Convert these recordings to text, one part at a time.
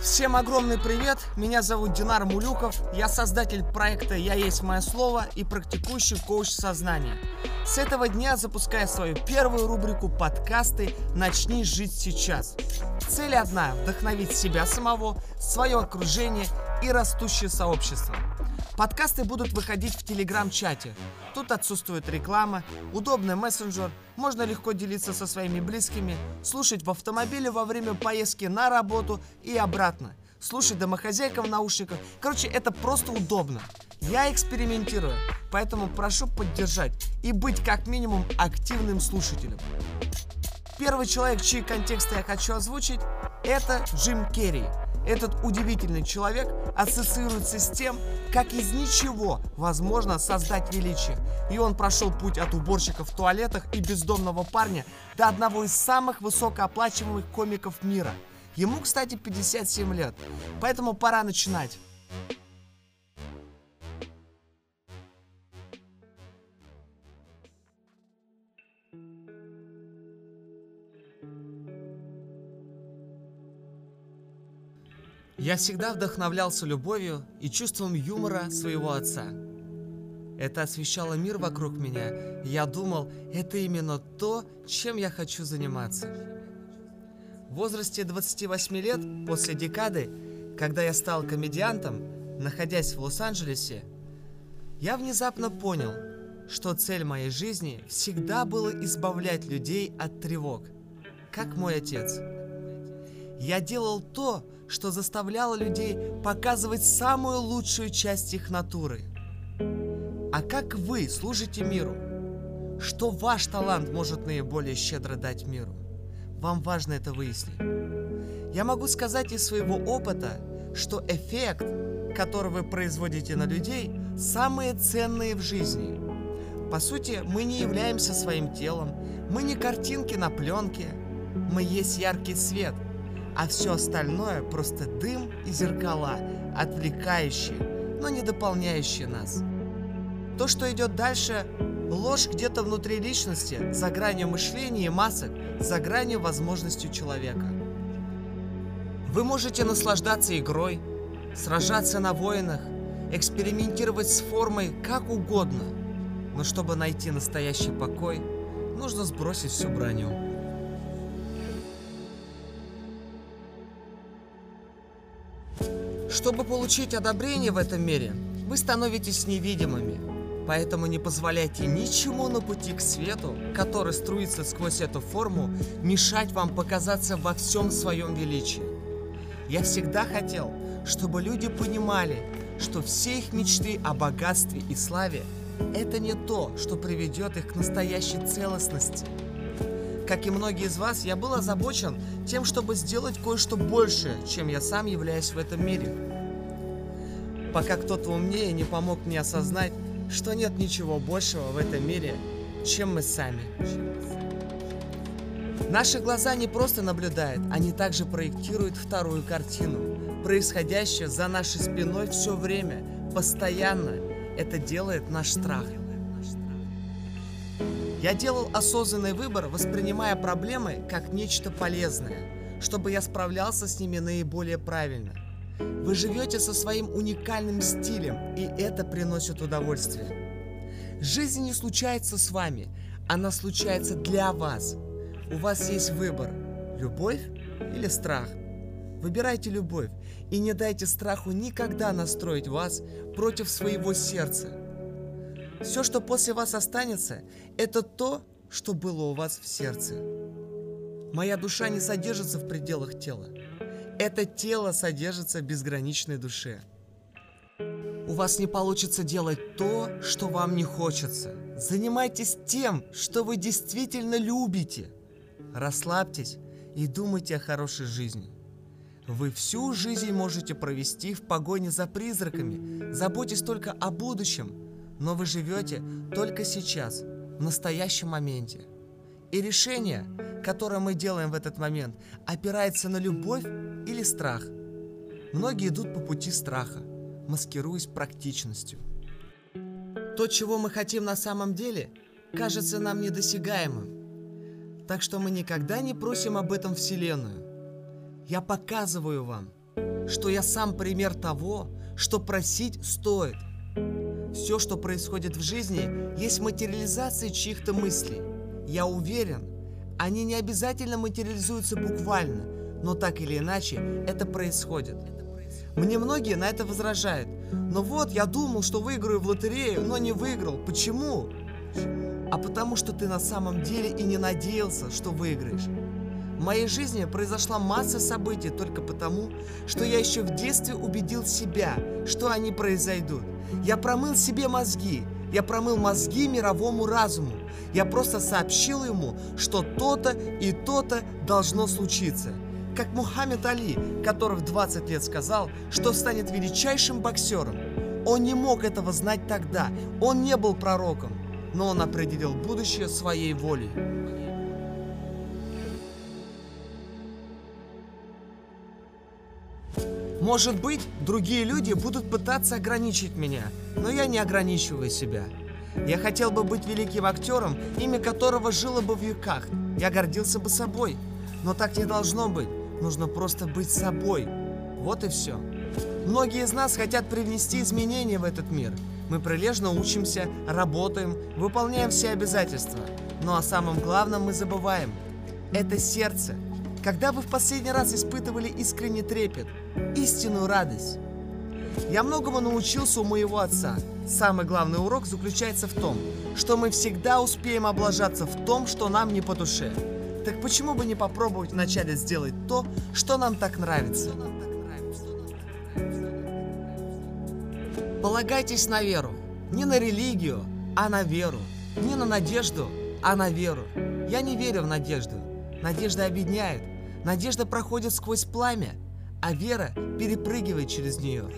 Всем огромный привет, меня зовут Динар Мулюков, я создатель проекта «Я есть мое слово» и практикующий коуч сознания. С этого дня запускаю свою первую рубрику подкасты «Начни жить сейчас». Цель одна – вдохновить себя самого, свое окружение и растущее сообщество. Подкасты будут выходить в телеграм-чате. Тут отсутствует реклама, удобный мессенджер, можно легко делиться со своими близкими, слушать в автомобиле во время поездки на работу и обратно, слушать домохозяйка в наушниках. Короче, это просто удобно. Я экспериментирую, поэтому прошу поддержать и быть как минимум активным слушателем. Первый человек, чьи контексты я хочу озвучить, это Джим Керри – этот удивительный человек ассоциируется с тем, как из ничего возможно создать величие. И он прошел путь от уборщика в туалетах и бездомного парня до одного из самых высокооплачиваемых комиков мира. Ему, кстати, 57 лет. Поэтому пора начинать. Я всегда вдохновлялся любовью и чувством юмора своего отца. Это освещало мир вокруг меня, и я думал, это именно то, чем я хочу заниматься. В возрасте 28 лет, после декады, когда я стал комедиантом, находясь в Лос-Анджелесе, я внезапно понял, что цель моей жизни всегда была избавлять людей от тревог, как мой отец. Я делал то, что заставляло людей показывать самую лучшую часть их натуры. А как вы служите миру? Что ваш талант может наиболее щедро дать миру? Вам важно это выяснить. Я могу сказать из своего опыта, что эффект, который вы производите на людей, самые ценные в жизни. По сути, мы не являемся своим телом, мы не картинки на пленке, мы есть яркий свет – а все остальное просто дым и зеркала, отвлекающие, но не дополняющие нас. То, что идет дальше, ложь где-то внутри личности, за гранью мышления и масок, за гранью возможностей человека. Вы можете наслаждаться игрой, сражаться на воинах, экспериментировать с формой как угодно, но чтобы найти настоящий покой, нужно сбросить всю броню. Чтобы получить одобрение в этом мире, вы становитесь невидимыми. Поэтому не позволяйте ничему на пути к свету, который струится сквозь эту форму, мешать вам показаться во всем своем величии. Я всегда хотел, чтобы люди понимали, что все их мечты о богатстве и славе – это не то, что приведет их к настоящей целостности. Как и многие из вас, я был озабочен тем, чтобы сделать кое-что большее, чем я сам являюсь в этом мире пока кто-то умнее не помог мне осознать, что нет ничего большего в этом мире, чем мы сами. Наши глаза не просто наблюдают, они также проектируют вторую картину, происходящую за нашей спиной все время, постоянно. Это делает наш страх. Я делал осознанный выбор, воспринимая проблемы как нечто полезное, чтобы я справлялся с ними наиболее правильно – вы живете со своим уникальным стилем, и это приносит удовольствие. Жизнь не случается с вами, она случается для вас. У вас есть выбор – любовь или страх. Выбирайте любовь и не дайте страху никогда настроить вас против своего сердца. Все, что после вас останется, это то, что было у вас в сердце. Моя душа не содержится в пределах тела. Это тело содержится в безграничной душе. У вас не получится делать то, что вам не хочется. Занимайтесь тем, что вы действительно любите. Расслабьтесь и думайте о хорошей жизни. Вы всю жизнь можете провести в погоне за призраками, заботясь только о будущем, но вы живете только сейчас, в настоящем моменте. И решение, которое мы делаем в этот момент, опирается на любовь или страх. Многие идут по пути страха, маскируясь практичностью. То, чего мы хотим на самом деле, кажется нам недосягаемым. Так что мы никогда не просим об этом Вселенную. Я показываю вам, что я сам пример того, что просить стоит. Все, что происходит в жизни, есть материализация чьих-то мыслей. Я уверен, они не обязательно материализуются буквально, но так или иначе это происходит. Мне многие на это возражают. Но вот, я думал, что выиграю в лотерею, но не выиграл. Почему? А потому что ты на самом деле и не надеялся, что выиграешь. В моей жизни произошла масса событий только потому, что я еще в детстве убедил себя, что они произойдут. Я промыл себе мозги, я промыл мозги мировому разуму. Я просто сообщил ему, что то-то и то-то должно случиться. Как Мухаммед Али, который в 20 лет сказал, что станет величайшим боксером. Он не мог этого знать тогда, он не был пророком, но он определил будущее своей волей. Может быть, другие люди будут пытаться ограничить меня, но я не ограничиваю себя. Я хотел бы быть великим актером, имя которого жило бы в веках. Я гордился бы собой. Но так не должно быть. Нужно просто быть собой. Вот и все. Многие из нас хотят привнести изменения в этот мир. Мы прилежно учимся, работаем, выполняем все обязательства. Но о самом главном мы забываем. Это сердце. Когда вы в последний раз испытывали искренний трепет, истинную радость? Я многому научился у моего отца. Самый главный урок заключается в том, что мы всегда успеем облажаться в том, что нам не по душе. Так почему бы не попробовать вначале сделать то, что нам так нравится? Полагайтесь на веру. Не на религию, а на веру. Не на надежду, а на веру. Я не верю в надежду. Надежда объединяет. Надежда проходит сквозь пламя, а вера перепрыгивает через нее.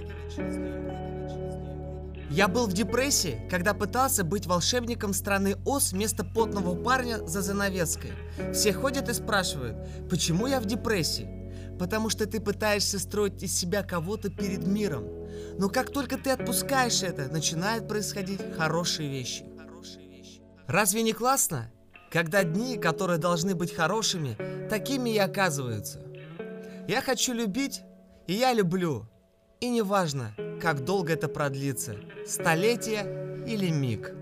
Я был в депрессии, когда пытался быть волшебником страны Оз вместо потного парня за занавеской. Все ходят и спрашивают, почему я в депрессии? Потому что ты пытаешься строить из себя кого-то перед миром. Но как только ты отпускаешь это, начинают происходить хорошие вещи. Разве не классно? Когда дни, которые должны быть хорошими, такими и оказываются. Я хочу любить, и я люблю. И неважно, как долго это продлится, столетие или миг.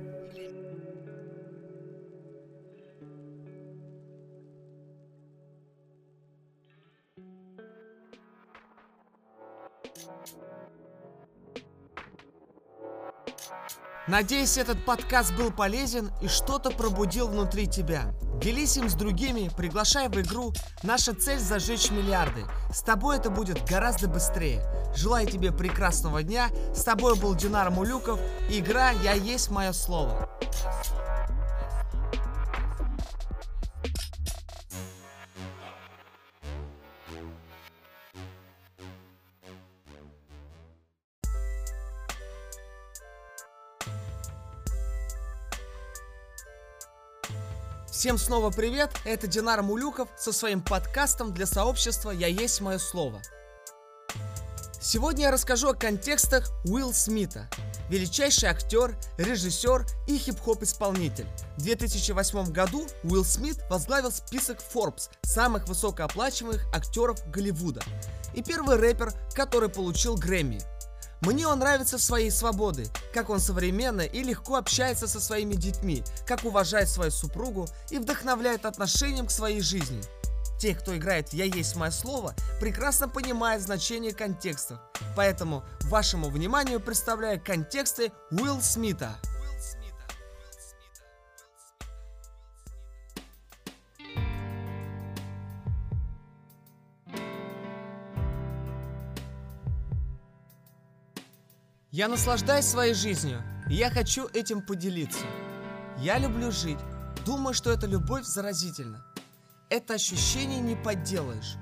Надеюсь, этот подкаст был полезен и что-то пробудил внутри тебя. Делись им с другими, приглашай в игру. Наша цель зажечь миллиарды. С тобой это будет гораздо быстрее. Желаю тебе прекрасного дня. С тобой был Динар Мулюков. Игра «Я есть мое слово». Всем снова привет, это Динар Мулюков со своим подкастом для сообщества «Я есть мое слово». Сегодня я расскажу о контекстах Уилл Смита, величайший актер, режиссер и хип-хоп исполнитель. В 2008 году Уилл Смит возглавил список Forbes самых высокооплачиваемых актеров Голливуда и первый рэпер, который получил Грэмми – мне он нравится своей свободой, как он современно и легко общается со своими детьми, как уважает свою супругу и вдохновляет отношением к своей жизни. Те, кто играет «Я есть мое слово», прекрасно понимают значение контекстов. Поэтому вашему вниманию представляю контексты Уилл Смита – Я наслаждаюсь своей жизнью, и я хочу этим поделиться. Я люблю жить, думаю, что эта любовь заразительна. Это ощущение не подделаешь.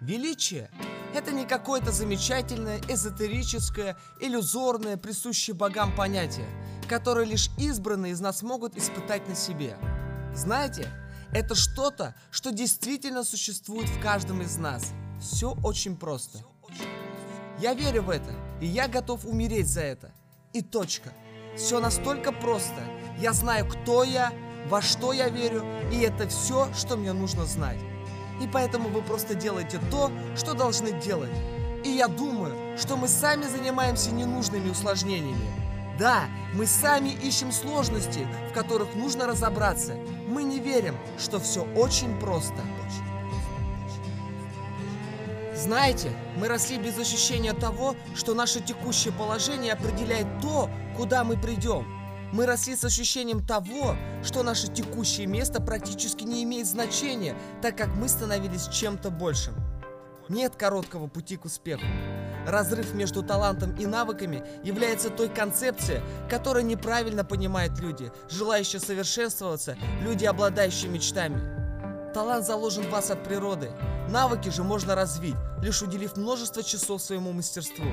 Величие – это не какое-то замечательное, эзотерическое, иллюзорное, присущее богам понятие, которое лишь избранные из нас могут испытать на себе. Знаете, это что-то, что действительно существует в каждом из нас. Все очень просто – я верю в это, и я готов умереть за это. И точка. Все настолько просто. Я знаю, кто я, во что я верю, и это все, что мне нужно знать. И поэтому вы просто делаете то, что должны делать. И я думаю, что мы сами занимаемся ненужными усложнениями. Да, мы сами ищем сложности, в которых нужно разобраться. Мы не верим, что все очень просто. Знаете, мы росли без ощущения того, что наше текущее положение определяет то, куда мы придем. Мы росли с ощущением того, что наше текущее место практически не имеет значения, так как мы становились чем-то большим. Нет короткого пути к успеху. Разрыв между талантом и навыками является той концепцией, которую неправильно понимают люди, желающие совершенствоваться, люди, обладающие мечтами. Талант заложен в вас от природы. Навыки же можно развить, лишь уделив множество часов своему мастерству.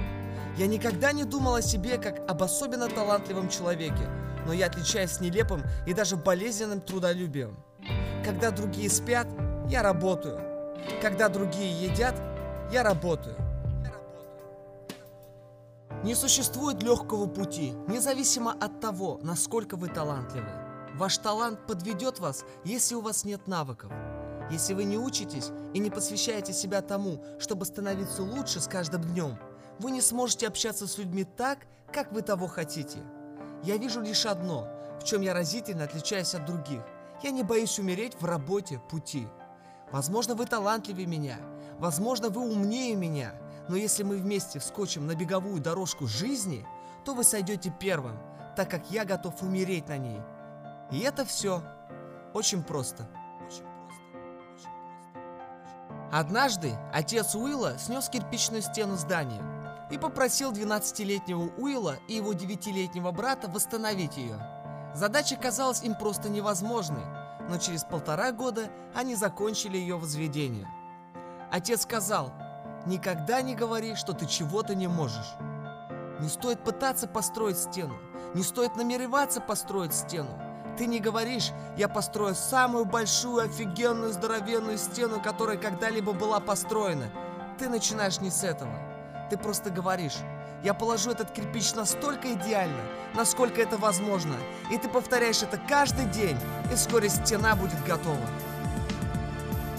Я никогда не думал о себе как об особенно талантливом человеке, но я отличаюсь нелепым и даже болезненным трудолюбием. Когда другие спят, я работаю. Когда другие едят, я работаю. Не существует легкого пути, независимо от того, насколько вы талантливы. Ваш талант подведет вас, если у вас нет навыков. Если вы не учитесь и не посвящаете себя тому, чтобы становиться лучше с каждым днем, вы не сможете общаться с людьми так, как вы того хотите. Я вижу лишь одно, в чем я разительно отличаюсь от других. Я не боюсь умереть в работе пути. Возможно, вы талантливее меня, возможно, вы умнее меня, но если мы вместе вскочим на беговую дорожку жизни, то вы сойдете первым, так как я готов умереть на ней. И это все очень просто. Однажды отец Уилла снес кирпичную стену здания и попросил 12-летнего Уилла и его 9-летнего брата восстановить ее. Задача казалась им просто невозможной, но через полтора года они закончили ее возведение. Отец сказал, никогда не говори, что ты чего-то не можешь. Не стоит пытаться построить стену, не стоит намереваться построить стену. Ты не говоришь, я построю самую большую, офигенную, здоровенную стену, которая когда-либо была построена. Ты начинаешь не с этого. Ты просто говоришь, я положу этот кирпич настолько идеально, насколько это возможно. И ты повторяешь это каждый день, и вскоре стена будет готова.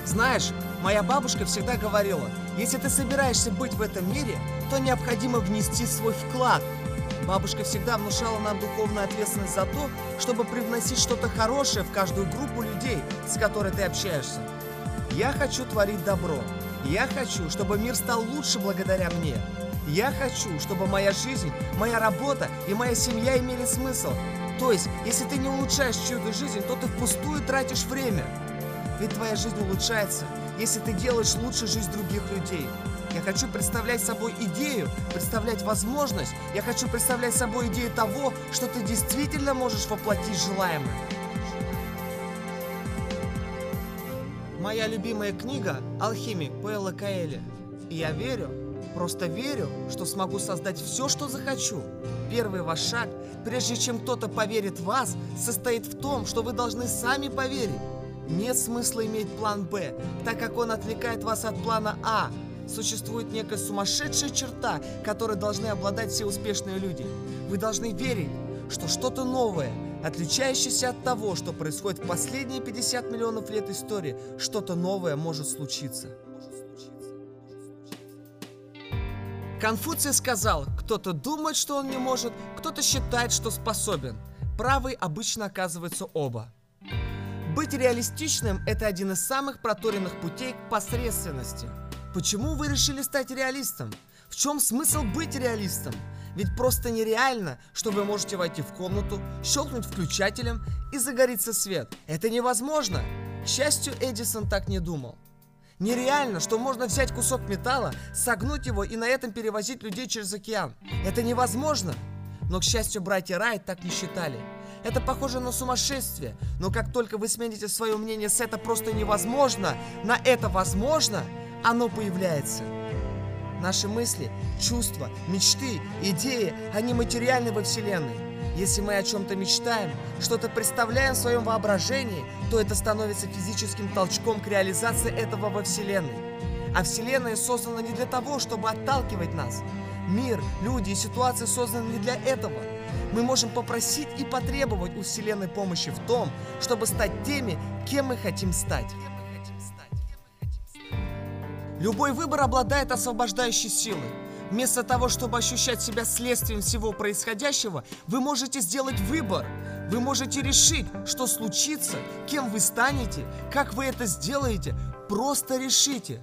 Знаешь, моя бабушка всегда говорила, если ты собираешься быть в этом мире, то необходимо внести свой вклад. Бабушка всегда внушала нам духовную ответственность за то, чтобы привносить что-то хорошее в каждую группу людей, с которой ты общаешься. Я хочу творить добро. Я хочу, чтобы мир стал лучше благодаря мне. Я хочу, чтобы моя жизнь, моя работа и моя семья имели смысл. То есть, если ты не улучшаешь чью-то жизнь, то ты впустую тратишь время. Ведь твоя жизнь улучшается, если ты делаешь лучше жизнь других людей. Я хочу представлять собой идею, представлять возможность. Я хочу представлять собой идею того, что ты действительно можешь воплотить желаемое. Моя любимая книга «Алхимик» Пэлла Каэля. И я верю, просто верю, что смогу создать все, что захочу. Первый ваш шаг, прежде чем кто-то поверит в вас, состоит в том, что вы должны сами поверить. Нет смысла иметь план «Б», так как он отвлекает вас от плана «А». Существует некая сумасшедшая черта, которой должны обладать все успешные люди. Вы должны верить, что что-то новое, отличающееся от того, что происходит в последние 50 миллионов лет истории, что-то новое может случиться. Конфуций сказал, кто-то думает, что он не может, кто-то считает, что способен. Правый обычно оказывается оба. Быть реалистичным – это один из самых проторенных путей к посредственности. Почему вы решили стать реалистом? В чем смысл быть реалистом? Ведь просто нереально, что вы можете войти в комнату, щелкнуть включателем и загорится свет. Это невозможно. К счастью, Эдисон так не думал. Нереально, что можно взять кусок металла, согнуть его и на этом перевозить людей через океан. Это невозможно. Но, к счастью, братья Райт так не считали. Это похоже на сумасшествие, но как только вы смените свое мнение с «это просто невозможно» на «это возможно», оно появляется. Наши мысли, чувства, мечты, идеи, они материальны во Вселенной. Если мы о чем-то мечтаем, что-то представляем в своем воображении, то это становится физическим толчком к реализации этого во Вселенной. А Вселенная создана не для того, чтобы отталкивать нас. Мир, люди и ситуации созданы не для этого. Мы можем попросить и потребовать у Вселенной помощи в том, чтобы стать теми, кем мы хотим стать. Любой выбор обладает освобождающей силой. Вместо того, чтобы ощущать себя следствием всего происходящего, вы можете сделать выбор. Вы можете решить, что случится, кем вы станете, как вы это сделаете. Просто решите.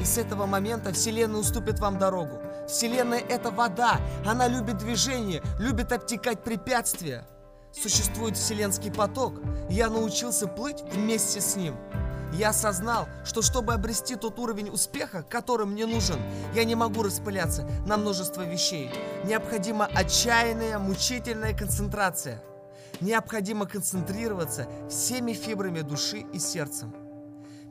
И с этого момента Вселенная уступит вам дорогу. Вселенная — это вода. Она любит движение, любит обтекать препятствия. Существует вселенский поток. Я научился плыть вместе с ним. Я осознал, что чтобы обрести тот уровень успеха, который мне нужен, я не могу распыляться на множество вещей. Необходима отчаянная, мучительная концентрация. Необходимо концентрироваться всеми фибрами души и сердцем.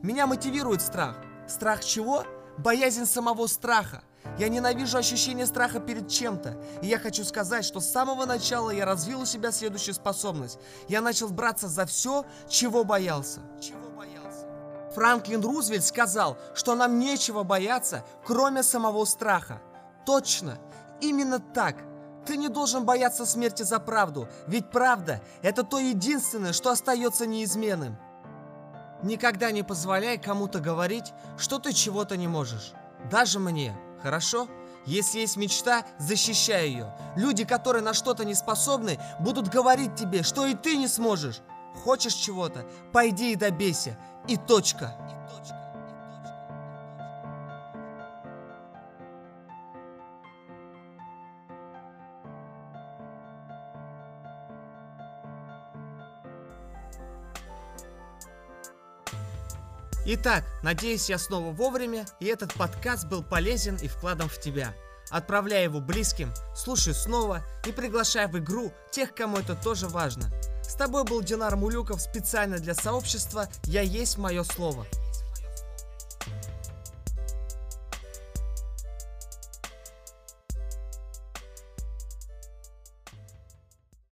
Меня мотивирует страх. Страх чего? Боязнь самого страха. Я ненавижу ощущение страха перед чем-то. И я хочу сказать, что с самого начала я развил у себя следующую способность. Я начал браться за все, чего боялся. Чего Франклин Рузвельт сказал, что нам нечего бояться, кроме самого страха. Точно, именно так. Ты не должен бояться смерти за правду, ведь правда – это то единственное, что остается неизменным. Никогда не позволяй кому-то говорить, что ты чего-то не можешь. Даже мне, хорошо? Если есть мечта, защищай ее. Люди, которые на что-то не способны, будут говорить тебе, что и ты не сможешь. Хочешь чего-то? Пойди и добейся. И точка. Итак, надеюсь, я снова вовремя, и этот подкаст был полезен и вкладом в тебя. Отправляй его близким, слушай снова и приглашай в игру тех, кому это тоже важно – с тобой был Динар Мулюков специально для сообщества «Я есть мое слово».